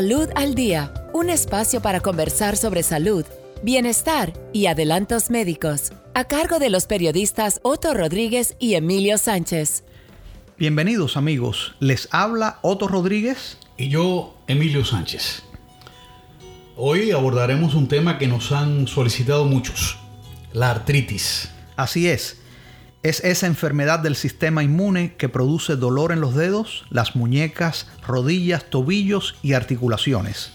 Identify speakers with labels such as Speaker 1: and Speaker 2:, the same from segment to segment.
Speaker 1: Salud al Día, un espacio para conversar sobre salud, bienestar y adelantos médicos, a cargo de los periodistas Otto Rodríguez y Emilio Sánchez.
Speaker 2: Bienvenidos amigos, les habla Otto Rodríguez
Speaker 3: y yo Emilio Sánchez. Hoy abordaremos un tema que nos han solicitado muchos, la artritis.
Speaker 2: Así es, es esa enfermedad del sistema inmune que produce dolor en los dedos, las muñecas, rodillas, tobillos y articulaciones.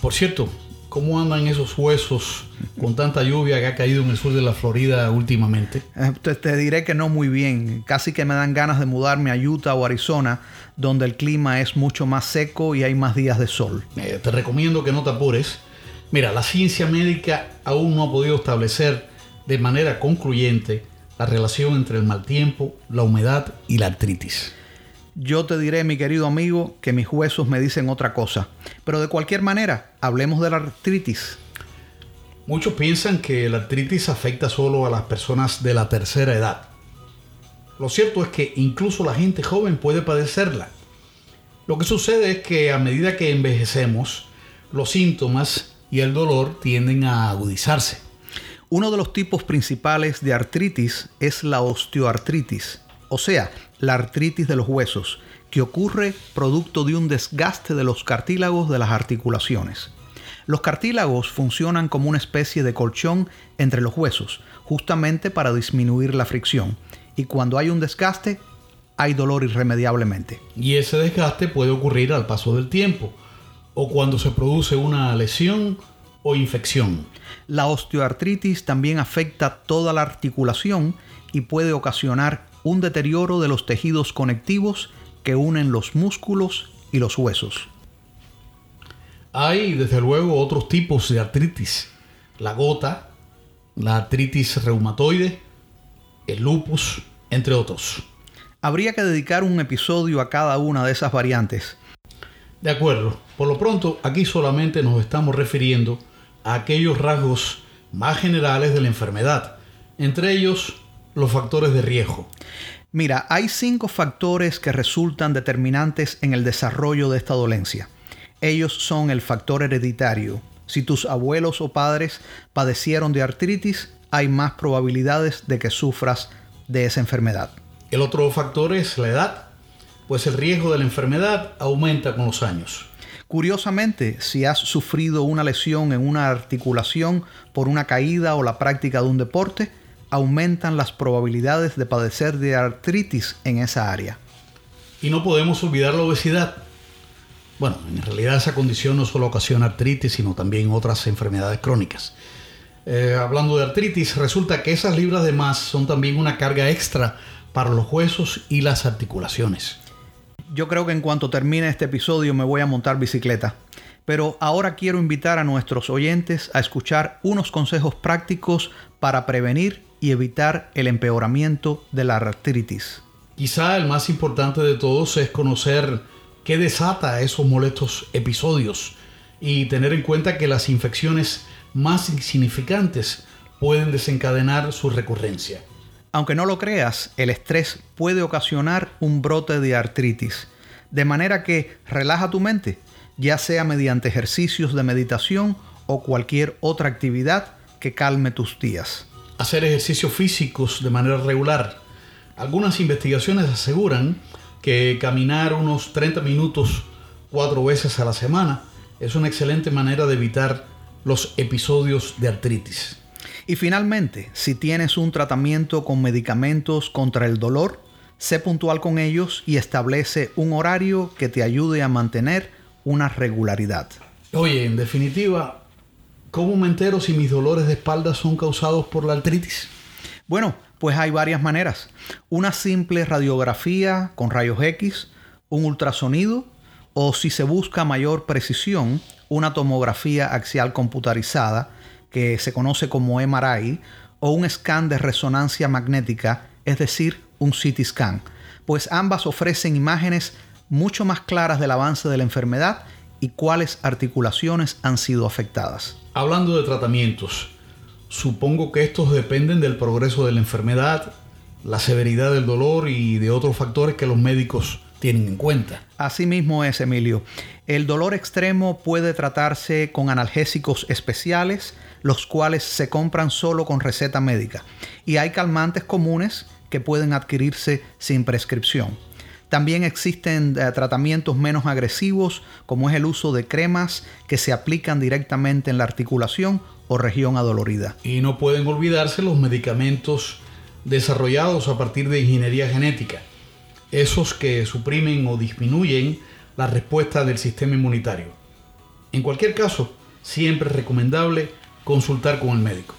Speaker 3: Por cierto, ¿cómo andan esos huesos con tanta lluvia que ha caído en el sur de la Florida últimamente?
Speaker 2: Eh, te, diré que no muy bien. Casi que me dan ganas de mudarme a Utah o Arizona, donde el clima es mucho más seco y hay más días de sol.
Speaker 3: Eh, te recomiendo que no te apures. Mira, la ciencia médica aún no ha podido establecer de manera concluyente la relación entre el mal tiempo, la humedad y la artritis.
Speaker 2: Yo te diré, mi querido amigo, que mis huesos me dicen otra cosa. Pero de cualquier manera, hablemos de la artritis.
Speaker 3: Muchos piensan que la artritis afecta solo a las personas de la tercera edad. Lo cierto es que incluso la gente joven puede padecerla. Lo que sucede es que a medida que envejecemos, los síntomas y el dolor tienden a agudizarse.
Speaker 2: Uno de los tipos principales de artritis es la osteoartritis, o sea, la artritis de los huesos, que ocurre producto de un desgaste de los cartílagos de las articulaciones. Los cartílagos funcionan como una especie de colchón entre los huesos, justamente para disminuir la fricción, y cuando hay un desgaste, hay dolor irremediablemente.
Speaker 3: Y ese desgaste puede ocurrir al paso del tiempo, o cuando se produce una lesión o infección.
Speaker 2: La osteoartritis también afecta toda la articulación y puede ocasionar un deterioro de los tejidos conectivos que unen los músculos y los huesos.
Speaker 3: Hay desde luego otros tipos de artritis. La gota, la artritis reumatoide, el lupus, entre otros.
Speaker 2: Habría que dedicar un episodio a cada una de esas variantes.
Speaker 3: De acuerdo, por lo pronto aquí solamente nos estamos refiriendo aquellos rasgos más generales de la enfermedad, entre ellos los factores de riesgo.
Speaker 2: Mira, hay cinco factores que resultan determinantes en el desarrollo de esta dolencia. Ellos son el factor hereditario. Si tus abuelos o padres padecieron de artritis, hay más probabilidades de que sufras de esa enfermedad.
Speaker 3: El otro factor es la edad, pues el riesgo de la enfermedad aumenta con los años.
Speaker 2: Curiosamente, si has sufrido una lesión en una articulación por una caída o la práctica de un deporte, aumentan las probabilidades de padecer de artritis en esa área.
Speaker 3: Y no podemos olvidar la obesidad. Bueno, en realidad esa condición no solo ocasiona artritis, sino también otras enfermedades crónicas. Eh, hablando de artritis, resulta que esas libras de más son también una carga extra para los huesos y las articulaciones
Speaker 2: yo creo que en cuanto termine este episodio me voy a montar bicicleta. Pero ahora quiero invitar a nuestros oyentes a escuchar unos consejos prácticos para prevenir y evitar el empeoramiento de la artritis.
Speaker 3: Quizá el más importante de todos es conocer qué desata esos molestos episodios y tener en cuenta que las infecciones más insignificantes pueden desencadenar su recurrencia.
Speaker 2: Aunque no lo creas, el estrés puede ocasionar un brote de artritis. De manera que relaja tu mente, ya sea mediante ejercicios de meditación o cualquier otra actividad que calme tus días.
Speaker 3: Hacer ejercicios físicos de manera regular. Algunas investigaciones aseguran que caminar unos 30 minutos cuatro veces a la semana es una excelente manera de evitar los episodios de artritis.
Speaker 2: Y finalmente, si tienes un tratamiento con medicamentos contra el dolor, sé puntual con ellos y establece un horario que te ayude a mantener una regularidad.
Speaker 3: Oye, en definitiva, ¿cómo me entero si mis dolores de espalda son causados por la artritis?
Speaker 2: Bueno, pues hay varias maneras. Una simple radiografía con rayos X, un ultrasonido o si se busca mayor precisión, una tomografía axial computarizada que se conoce como MRI, o un scan de resonancia magnética, es decir, un CT scan, pues ambas ofrecen imágenes mucho más claras del avance de la enfermedad y cuáles articulaciones han sido afectadas.
Speaker 3: Hablando de tratamientos, supongo que estos dependen del progreso de la enfermedad, la severidad del dolor y de otros factores que los médicos tienen en cuenta.
Speaker 2: Así mismo es, Emilio. El dolor extremo puede tratarse con analgésicos especiales, los cuales se compran solo con receta médica. Y hay calmantes comunes que pueden adquirirse sin prescripción. También existen eh, tratamientos menos agresivos, como es el uso de cremas que se aplican directamente en la articulación o región adolorida.
Speaker 3: Y no pueden olvidarse los medicamentos desarrollados a partir de ingeniería genética, esos que suprimen o disminuyen la respuesta del sistema inmunitario. En cualquier caso, siempre es recomendable consultar con el médico.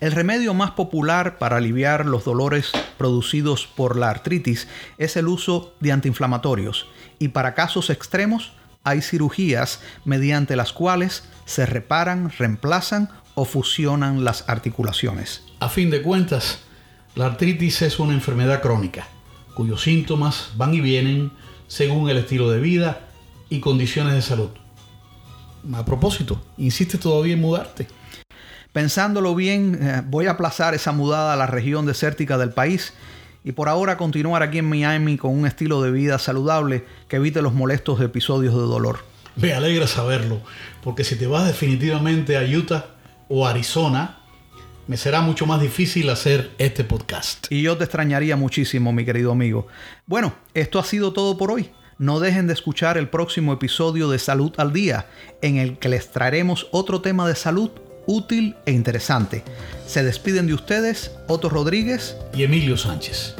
Speaker 2: El remedio más popular para aliviar los dolores producidos por la artritis es el uso de antiinflamatorios y para casos extremos hay cirugías mediante las cuales se reparan, reemplazan o fusionan las articulaciones.
Speaker 3: A fin de cuentas, la artritis es una enfermedad crónica cuyos síntomas van y vienen según el estilo de vida y condiciones de salud. A propósito, ¿insiste todavía en mudarte?
Speaker 2: Pensándolo bien, eh, voy a aplazar esa mudada a la región desértica del país y por ahora continuar aquí en Miami con un estilo de vida saludable que evite los molestos episodios de dolor.
Speaker 3: Me alegra saberlo, porque si te vas definitivamente a Utah o Arizona, me será mucho más difícil hacer este podcast.
Speaker 2: Y yo te extrañaría muchísimo, mi querido amigo. Bueno, esto ha sido todo por hoy. No dejen de escuchar el próximo episodio de Salud al Día, en el que les traeremos otro tema de salud útil e interesante. Se despiden de ustedes Otto Rodríguez
Speaker 3: y Emilio Sánchez.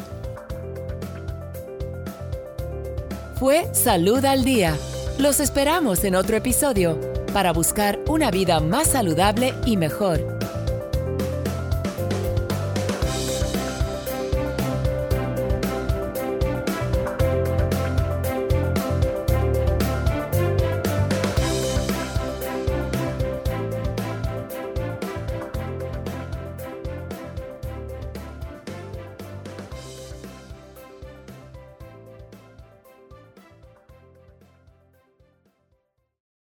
Speaker 1: Fue Salud al Día. Los esperamos en otro episodio para buscar una vida más saludable y mejor